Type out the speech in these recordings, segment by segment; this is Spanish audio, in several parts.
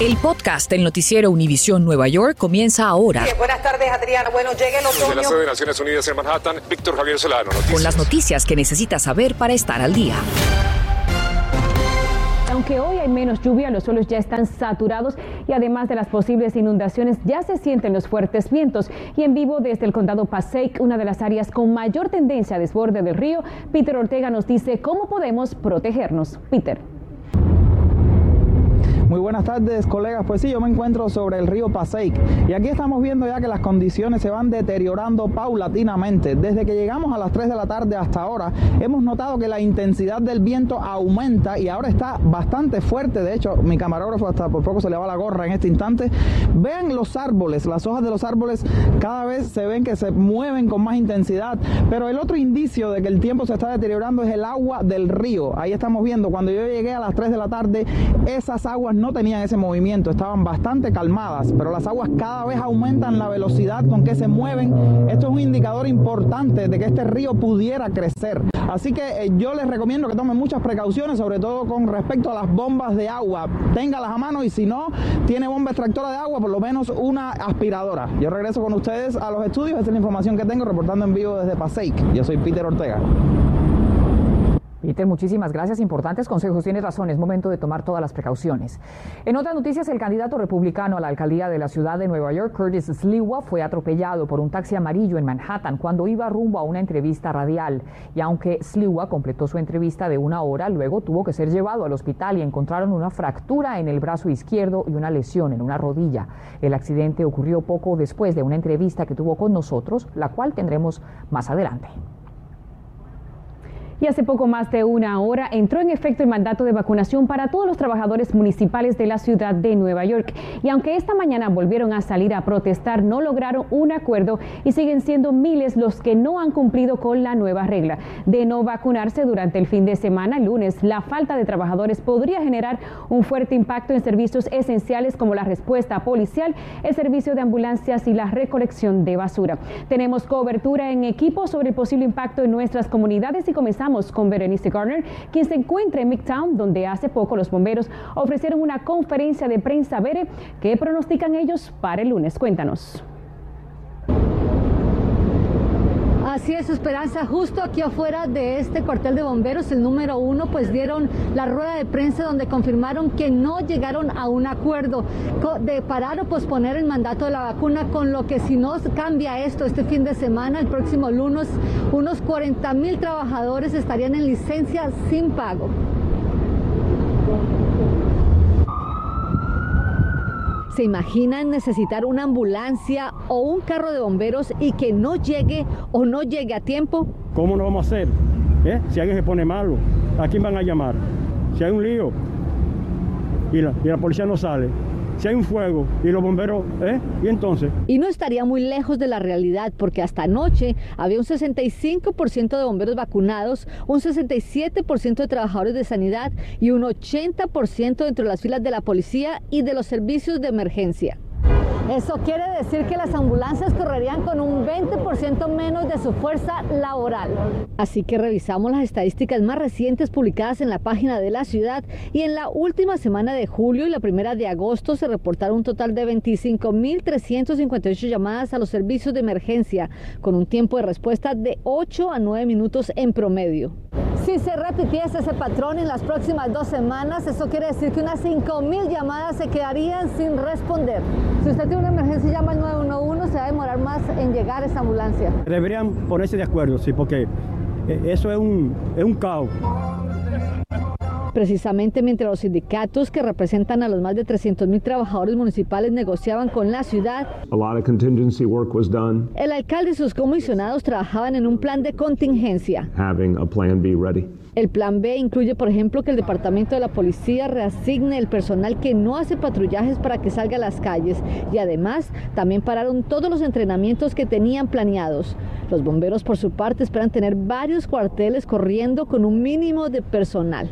El podcast del noticiero Univisión Nueva York comienza ahora. buenas tardes, Adriana. Bueno, llegue el otoño. Desde la sede de Naciones Unidas en Manhattan, Víctor Javier Solano. Noticias. Con las noticias que necesitas saber para estar al día. Aunque hoy hay menos lluvia, los suelos ya están saturados y además de las posibles inundaciones ya se sienten los fuertes vientos. Y en vivo desde el condado Passaic, una de las áreas con mayor tendencia a desborde del río, Peter Ortega nos dice cómo podemos protegernos. Peter. Muy buenas tardes, colegas. Pues sí, yo me encuentro sobre el río Passaic y aquí estamos viendo ya que las condiciones se van deteriorando paulatinamente. Desde que llegamos a las 3 de la tarde hasta ahora, hemos notado que la intensidad del viento aumenta y ahora está bastante fuerte. De hecho, mi camarógrafo hasta por poco se le va la gorra en este instante. Vean los árboles, las hojas de los árboles cada vez se ven que se mueven con más intensidad. Pero el otro indicio de que el tiempo se está deteriorando es el agua del río. Ahí estamos viendo, cuando yo llegué a las 3 de la tarde, esas aguas no tenían ese movimiento, estaban bastante calmadas, pero las aguas cada vez aumentan la velocidad con que se mueven. Esto es un indicador importante de que este río pudiera crecer. Así que eh, yo les recomiendo que tomen muchas precauciones, sobre todo con respecto a las bombas de agua. Téngalas a mano y si no tiene bomba extractora de agua, por lo menos una aspiradora. Yo regreso con ustedes a los estudios, esa es la información que tengo reportando en vivo desde Paseic. Yo soy Peter Ortega. Peter, muchísimas gracias. Importantes consejos. Tienes razón, es momento de tomar todas las precauciones. En otras noticias, el candidato republicano a la alcaldía de la ciudad de Nueva York, Curtis Sliwa, fue atropellado por un taxi amarillo en Manhattan cuando iba rumbo a una entrevista radial. Y aunque Sliwa completó su entrevista de una hora, luego tuvo que ser llevado al hospital y encontraron una fractura en el brazo izquierdo y una lesión en una rodilla. El accidente ocurrió poco después de una entrevista que tuvo con nosotros, la cual tendremos más adelante. Y hace poco más de una hora entró en efecto el mandato de vacunación para todos los trabajadores municipales de la ciudad de Nueva York. Y aunque esta mañana volvieron a salir a protestar, no lograron un acuerdo y siguen siendo miles los que no han cumplido con la nueva regla de no vacunarse durante el fin de semana. El lunes, la falta de trabajadores podría generar un fuerte impacto en servicios esenciales como la respuesta policial, el servicio de ambulancias y la recolección de basura. Tenemos cobertura en equipo sobre el posible impacto en nuestras comunidades y comenzamos con Berenice Garner, quien se encuentra en Midtown, donde hace poco los bomberos ofrecieron una conferencia de prensa. Bere, ¿qué pronostican ellos para el lunes? Cuéntanos. Así es, Esperanza, justo aquí afuera de este cuartel de bomberos, el número uno, pues dieron la rueda de prensa donde confirmaron que no llegaron a un acuerdo de parar o posponer el mandato de la vacuna, con lo que si no cambia esto este fin de semana, el próximo lunes, unos 40 mil trabajadores estarían en licencia sin pago. ¿Se imaginan necesitar una ambulancia o un carro de bomberos y que no llegue o no llegue a tiempo? ¿Cómo lo vamos a hacer? ¿Eh? Si alguien se pone malo, ¿a quién van a llamar? Si hay un lío y la, y la policía no sale, hay un fuego y los bomberos, ¿eh? ¿Y entonces? Y no estaría muy lejos de la realidad porque hasta anoche había un 65% de bomberos vacunados, un 67% de trabajadores de sanidad y un 80% dentro de las filas de la policía y de los servicios de emergencia. Eso quiere decir que las ambulancias correrían con un 20% menos de su fuerza laboral. Así que revisamos las estadísticas más recientes publicadas en la página de la ciudad y en la última semana de julio y la primera de agosto se reportaron un total de 25.358 llamadas a los servicios de emergencia, con un tiempo de respuesta de 8 a 9 minutos en promedio. Si se repitiese ese patrón en las próximas dos semanas, eso quiere decir que unas 5.000 llamadas se quedarían sin responder. Si usted tiene una emergencia y llama al 911, se va a demorar más en llegar esa ambulancia. Deberían ponerse de acuerdo, sí, porque eh, eso es un, es un caos. Precisamente mientras los sindicatos que representan a los más de 300 mil trabajadores municipales negociaban con la ciudad, el alcalde y sus comisionados trabajaban en un plan de contingencia. El plan B incluye, por ejemplo, que el departamento de la policía reasigne el personal que no hace patrullajes para que salga a las calles y además también pararon todos los entrenamientos que tenían planeados. Los bomberos, por su parte, esperan tener varios cuarteles corriendo con un mínimo de personal.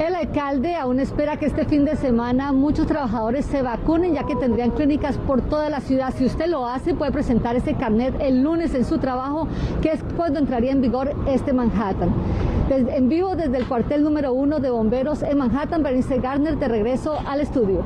El alcalde aún espera que este fin de semana muchos trabajadores se vacunen ya que tendrían clínicas por toda la ciudad. Si usted lo hace puede presentar ese carnet el lunes en su trabajo que es cuando entraría en vigor este Manhattan. en vivo desde el cuartel número uno de bomberos en Manhattan, Bernice Garner, de regreso al estudio.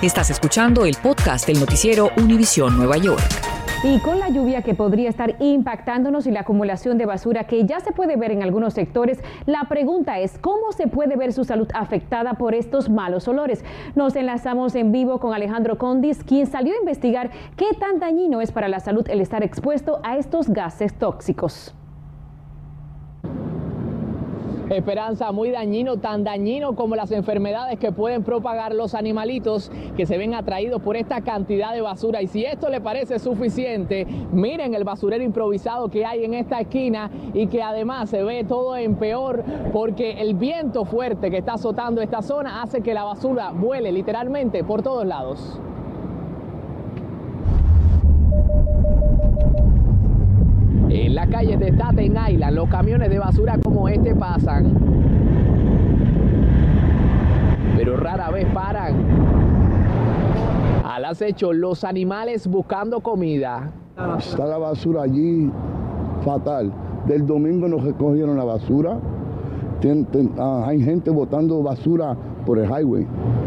Estás escuchando el podcast del noticiero Univisión Nueva York. Y con la lluvia que podría estar impactándonos y la acumulación de basura que ya se puede ver en algunos sectores, la pregunta es cómo se puede ver su salud afectada por estos malos olores. Nos enlazamos en vivo con Alejandro Condis, quien salió a investigar qué tan dañino es para la salud el estar expuesto a estos gases tóxicos. Esperanza, muy dañino, tan dañino como las enfermedades que pueden propagar los animalitos que se ven atraídos por esta cantidad de basura. Y si esto le parece suficiente, miren el basurero improvisado que hay en esta esquina y que además se ve todo en peor porque el viento fuerte que está azotando esta zona hace que la basura vuele literalmente por todos lados. En las calles de Staten Island, los camiones de basura como este pasan. Pero rara vez paran. Al acecho, los animales buscando comida. Está la basura allí, fatal. Del domingo nos recogieron la basura. Ah, hay gente botando basura por el highway.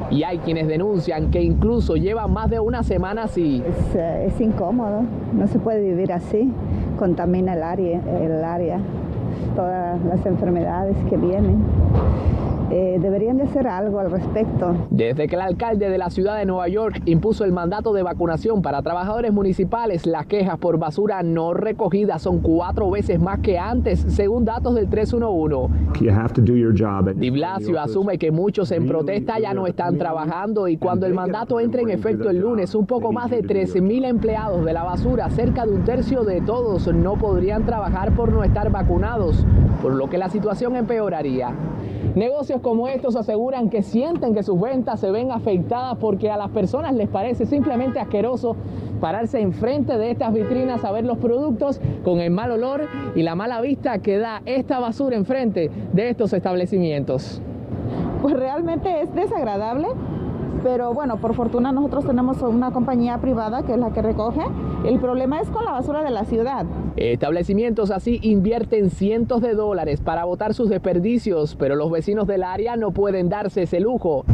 Y hay quienes denuncian que incluso llevan más de una semana así. Es, eh, es incómodo, no se puede vivir así contamina el área, el área, todas las enfermedades que vienen. Eh, deberían de hacer algo al respecto. Desde que el alcalde de la ciudad de Nueva York impuso el mandato de vacunación para trabajadores municipales, las quejas por basura no recogida son cuatro veces más que antes, según datos del 311. Di Blasio asume que muchos en protesta ya no están trabajando y cuando el mandato entre en efecto el lunes, un poco más de 13.000 empleados de la basura, cerca de un tercio de todos, no podrían trabajar por no estar vacunados, por lo que la situación empeoraría. Negocios como estos aseguran que sienten que sus ventas se ven afectadas porque a las personas les parece simplemente asqueroso pararse enfrente de estas vitrinas a ver los productos con el mal olor y la mala vista que da esta basura enfrente de estos establecimientos. Pues realmente es desagradable pero bueno, por fortuna nosotros tenemos una compañía privada que es la que recoge. El problema es con la basura de la ciudad. Establecimientos así invierten cientos de dólares para botar sus desperdicios, pero los vecinos del área no pueden darse ese lujo.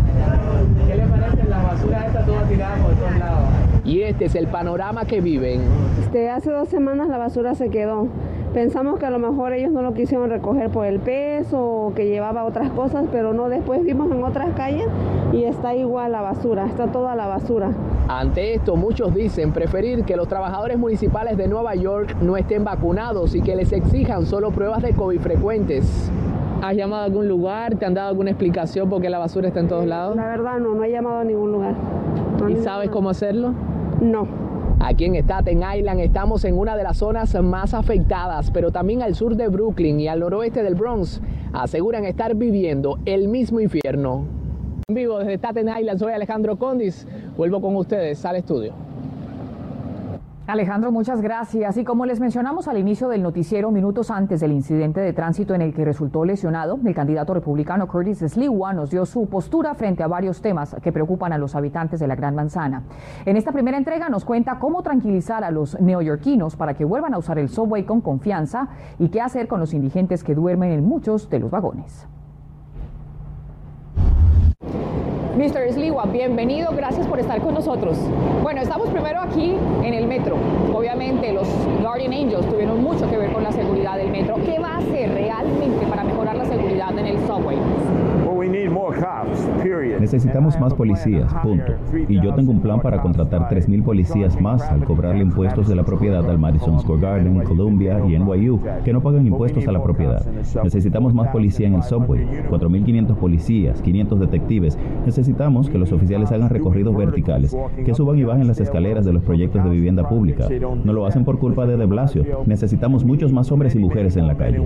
¿Qué le parece la basura esta toda tirada por todos lados? Y este es el panorama que viven. Este, hace dos semanas la basura se quedó. Pensamos que a lo mejor ellos no lo quisieron recoger por el peso o que llevaba otras cosas, pero no, después vimos en otras calles y está igual la basura, está toda la basura. Ante esto, muchos dicen preferir que los trabajadores municipales de Nueva York no estén vacunados y que les exijan solo pruebas de COVID frecuentes. ¿Has llamado a algún lugar? ¿Te han dado alguna explicación por qué la basura está en todos lados? La verdad no, no he llamado a ningún lugar. ¿Y sabes cómo hacerlo? No. Aquí en Staten Island estamos en una de las zonas más afectadas, pero también al sur de Brooklyn y al noroeste del Bronx aseguran estar viviendo el mismo infierno. En vivo desde Staten Island soy Alejandro Condis. Vuelvo con ustedes al estudio. Alejandro, muchas gracias. Y como les mencionamos al inicio del noticiero, minutos antes del incidente de tránsito en el que resultó lesionado, el candidato republicano Curtis Sliwa nos dio su postura frente a varios temas que preocupan a los habitantes de la Gran Manzana. En esta primera entrega nos cuenta cómo tranquilizar a los neoyorquinos para que vuelvan a usar el subway con confianza y qué hacer con los indigentes que duermen en muchos de los vagones. Mr. Sliwa, bienvenido, gracias por estar con nosotros. Bueno, estamos primero aquí en el metro. Obviamente los Guardian Angels tuvieron mucho que ver con la seguridad del metro. ¿Qué va a hacer realmente para mejorar la seguridad en el subway? Necesitamos más policías, punto. Y yo tengo un plan para contratar 3.000 policías más al cobrarle impuestos de la propiedad al Madison Square Garden, Columbia y NYU, que no pagan impuestos a la propiedad. Necesitamos más policía en el subway, 4.500 policías, 500 detectives. Necesitamos que los oficiales hagan recorridos verticales, que suban y bajen las escaleras de los proyectos de vivienda pública. No lo hacen por culpa de De Blasio. Necesitamos muchos más hombres y mujeres en la calle.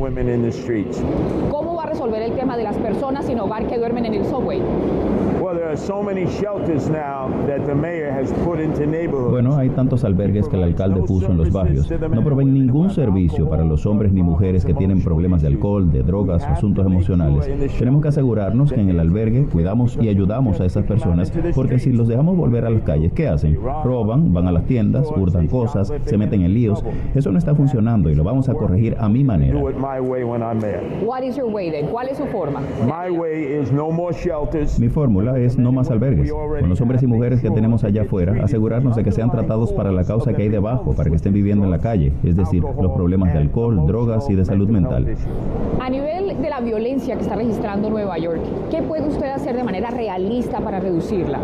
¿Cómo va a resolver el tema de las personas sin hogar que duermen in Subway? Well, there are so many shelters now that the mayor Bueno, hay tantos albergues que el alcalde puso en los barrios. No proveen ningún servicio para los hombres ni mujeres que tienen problemas de alcohol, de drogas o asuntos emocionales. Tenemos que asegurarnos que en el albergue cuidamos y ayudamos a esas personas, porque si los dejamos volver a las calles, ¿qué hacen? Roban, van a las tiendas, hurtan cosas, se meten en líos. Eso no está funcionando y lo vamos a corregir a mi manera. ¿Cuál es su forma? Mi fórmula es no más albergues. Con los hombres y mujeres que tenemos allá afuera, asegurarnos de que sean tratados para la causa que hay debajo, para que estén viviendo en la calle, es decir, los problemas de alcohol, drogas y de salud mental. A nivel de la violencia que está registrando Nueva York, ¿qué puede usted hacer de manera realista para reducirla?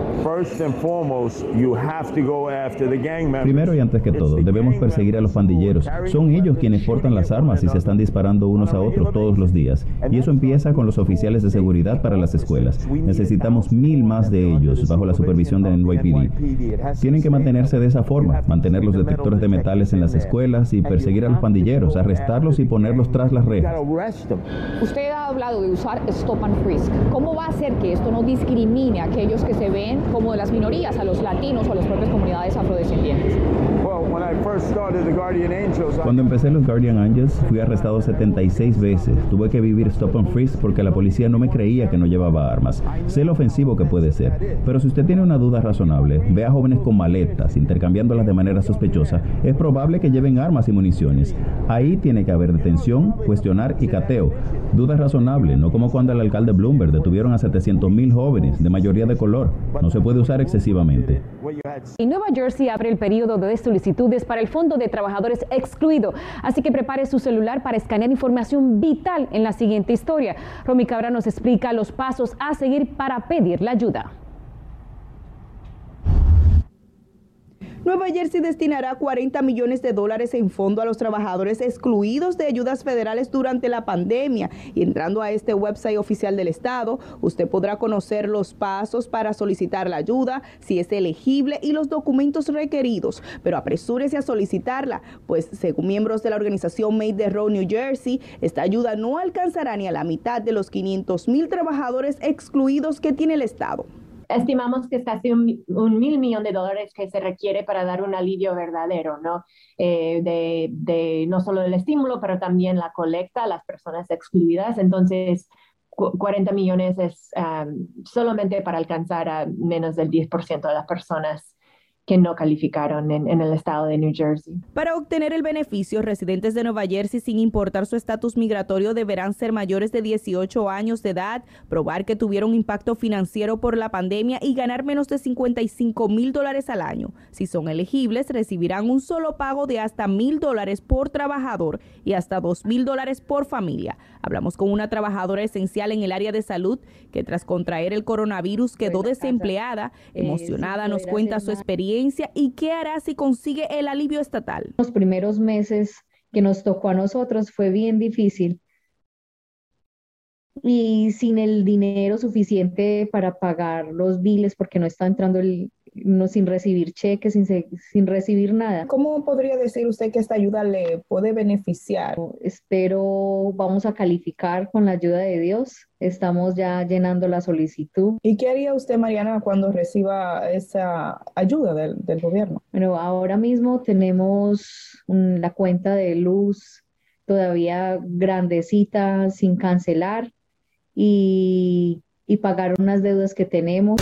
Primero y antes que todo, debemos perseguir a los pandilleros. Son ellos quienes portan las armas y se están disparando unos a otros todos los días. Y eso empieza con los oficiales de seguridad para las escuelas. Necesitamos mil más de ellos bajo la supervisión de NYPD. Tienen que mantenerse de esa forma, mantener los detectores de metales en las escuelas y perseguir a los pandilleros, arrestarlos y ponerlos tras las rejas. Usted ha hablado de usar stop and frisk. ¿Cómo va a hacer que esto no discrimine a aquellos que se ven como de las minorías, a los latinos o a las propias comunidades afrodescendientes? Cuando empecé los Guardian Angels, fui arrestado 76 veces. Tuve que vivir stop and freeze porque la policía no me creía que no llevaba armas. Sé lo ofensivo que puede ser, pero si usted tiene una duda razonable, ve a jóvenes con maletas, intercambiándolas de manera sospechosa, es probable que lleven armas y municiones. Ahí tiene que haber detención, cuestionar y cateo. Duda razonable, no como cuando el alcalde Bloomberg detuvieron a 700 mil jóvenes, de mayoría de color. No se puede usar excesivamente. Y Nueva Jersey abre el periodo de solicitudes para el Fondo de Trabajadores Excluido, así que prepare su celular para escanear información vital en la siguiente historia. Romy Cabra nos explica los pasos a seguir para pedir la ayuda. Nueva Jersey destinará 40 millones de dólares en fondo a los trabajadores excluidos de ayudas federales durante la pandemia. Y entrando a este website oficial del Estado, usted podrá conocer los pasos para solicitar la ayuda, si es elegible y los documentos requeridos. Pero apresúrese a solicitarla, pues según miembros de la organización Made the Road New Jersey, esta ayuda no alcanzará ni a la mitad de los 500 mil trabajadores excluidos que tiene el Estado. Estimamos que es casi un, mil millón de dólares que se requiere para dar un alivio verdadero, ¿no? Eh, de, no solo el estímulo, pero también la colecta a las personas excluidas. Entonces, 40 millones es um, solamente para alcanzar a menos del 10% de las personas que no calificaron en, el estado de New Jersey. Para obtener el beneficio, residentes de Nueva Jersey, sin importar su estatus migratorio, deberán ser mayores de 18 años de edad, probar que tuvieron impacto financiero por la pandemia y ganar menos de 55 mil dólares al año. Si son elegibles, recibirán un solo pago de hasta mil dólares por trabajador y hasta dos mil dólares por familia. Hablamos con una trabajadora esencial en el área de salud que tras contraer el coronavirus quedó desempleada. Eh, Emocionada nos cuenta su experiencia y qué hará si consigue el alivio estatal. Los primeros meses que nos tocó a nosotros fue bien difícil y sin el dinero suficiente para pagar los biles porque no está entrando el, no, sin recibir cheques, sin, sin recibir nada. ¿Cómo podría decir usted que esta ayuda le puede beneficiar? Espero vamos a calificar con la ayuda de Dios. Estamos ya llenando la solicitud. ¿Y qué haría usted, Mariana, cuando reciba esa ayuda del, del gobierno? Bueno, ahora mismo tenemos la cuenta de luz todavía grandecita, sin cancelar y, y pagar unas deudas que tenemos.